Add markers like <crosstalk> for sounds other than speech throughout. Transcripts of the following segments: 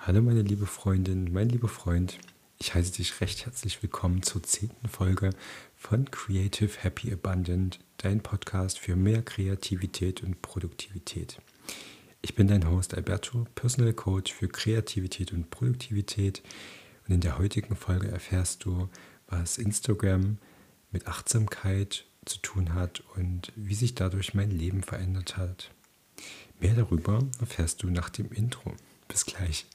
Hallo meine liebe Freundin, mein lieber Freund. Ich heiße dich recht herzlich willkommen zur zehnten Folge von Creative Happy Abundant, dein Podcast für mehr Kreativität und Produktivität. Ich bin dein Host Alberto, Personal Coach für Kreativität und Produktivität. Und in der heutigen Folge erfährst du, was Instagram mit Achtsamkeit zu tun hat und wie sich dadurch mein Leben verändert hat. Mehr darüber erfährst du nach dem Intro. Bis gleich.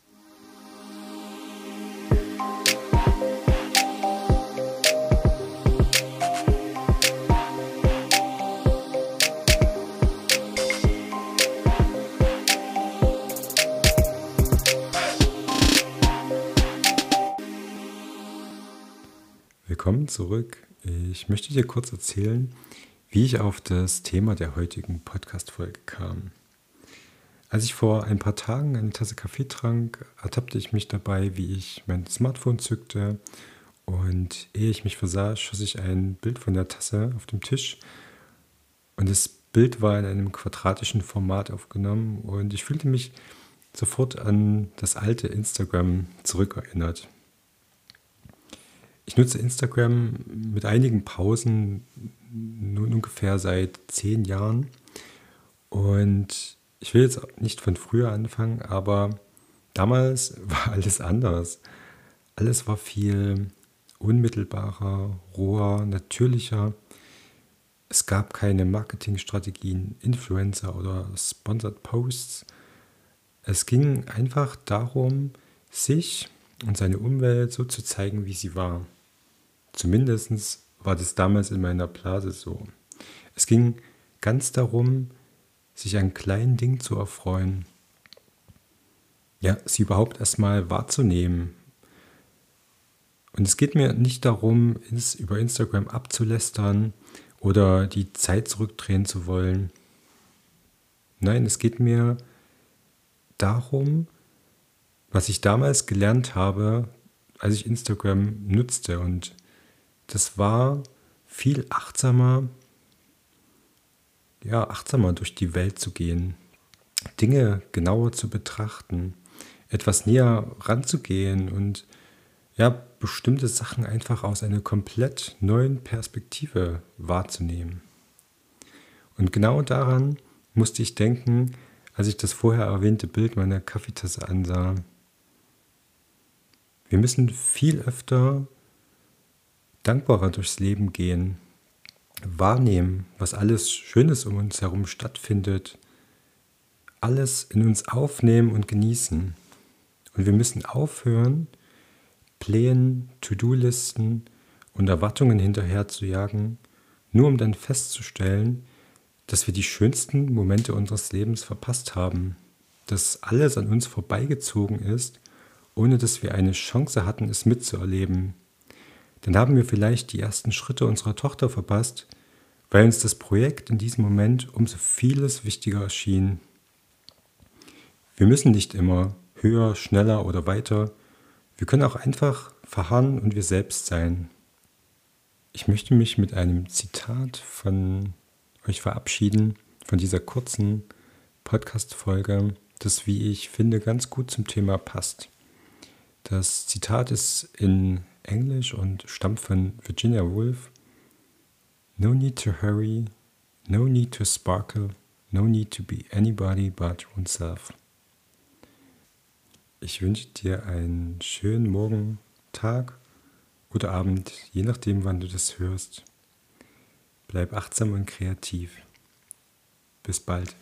Willkommen zurück. Ich möchte dir kurz erzählen, wie ich auf das Thema der heutigen Podcast-Folge kam. Als ich vor ein paar Tagen eine Tasse Kaffee trank, ertappte ich mich dabei, wie ich mein Smartphone zückte und ehe ich mich versah, schoss ich ein Bild von der Tasse auf dem Tisch und das Bild war in einem quadratischen Format aufgenommen und ich fühlte mich sofort an das alte Instagram zurückerinnert. Ich nutze Instagram mit einigen Pausen nun ungefähr seit zehn Jahren. Und ich will jetzt nicht von früher anfangen, aber damals <laughs> war alles anders. Alles war viel unmittelbarer, roher, natürlicher. Es gab keine Marketingstrategien, Influencer oder Sponsored Posts. Es ging einfach darum, sich und seine Umwelt so zu zeigen, wie sie war. Zumindest war das damals in meiner Blase so. Es ging ganz darum, sich an kleinen Dingen zu erfreuen. Ja, sie überhaupt erstmal wahrzunehmen. Und es geht mir nicht darum, ins, über Instagram abzulästern oder die Zeit zurückdrehen zu wollen. Nein, es geht mir darum, was ich damals gelernt habe, als ich Instagram nutzte. Und das war viel achtsamer, ja, achtsamer durch die Welt zu gehen, Dinge genauer zu betrachten, etwas näher ranzugehen und ja, bestimmte Sachen einfach aus einer komplett neuen Perspektive wahrzunehmen. Und genau daran musste ich denken, als ich das vorher erwähnte Bild meiner Kaffeetasse ansah. Wir müssen viel öfter dankbarer durchs Leben gehen, wahrnehmen, was alles Schönes um uns herum stattfindet, alles in uns aufnehmen und genießen. Und wir müssen aufhören, Plänen, To-Do-Listen und Erwartungen hinterher zu jagen, nur um dann festzustellen, dass wir die schönsten Momente unseres Lebens verpasst haben, dass alles an uns vorbeigezogen ist ohne dass wir eine Chance hatten, es mitzuerleben. Dann haben wir vielleicht die ersten Schritte unserer Tochter verpasst, weil uns das Projekt in diesem Moment umso vieles wichtiger erschien. Wir müssen nicht immer höher, schneller oder weiter. Wir können auch einfach verharren und wir selbst sein. Ich möchte mich mit einem Zitat von euch verabschieden, von dieser kurzen Podcast-Folge, das, wie ich finde, ganz gut zum Thema passt. Das Zitat ist in Englisch und stammt von Virginia Woolf. No need to hurry, no need to sparkle, no need to be anybody but oneself. Ich wünsche dir einen schönen Morgen, Tag oder Abend, je nachdem, wann du das hörst. Bleib achtsam und kreativ. Bis bald.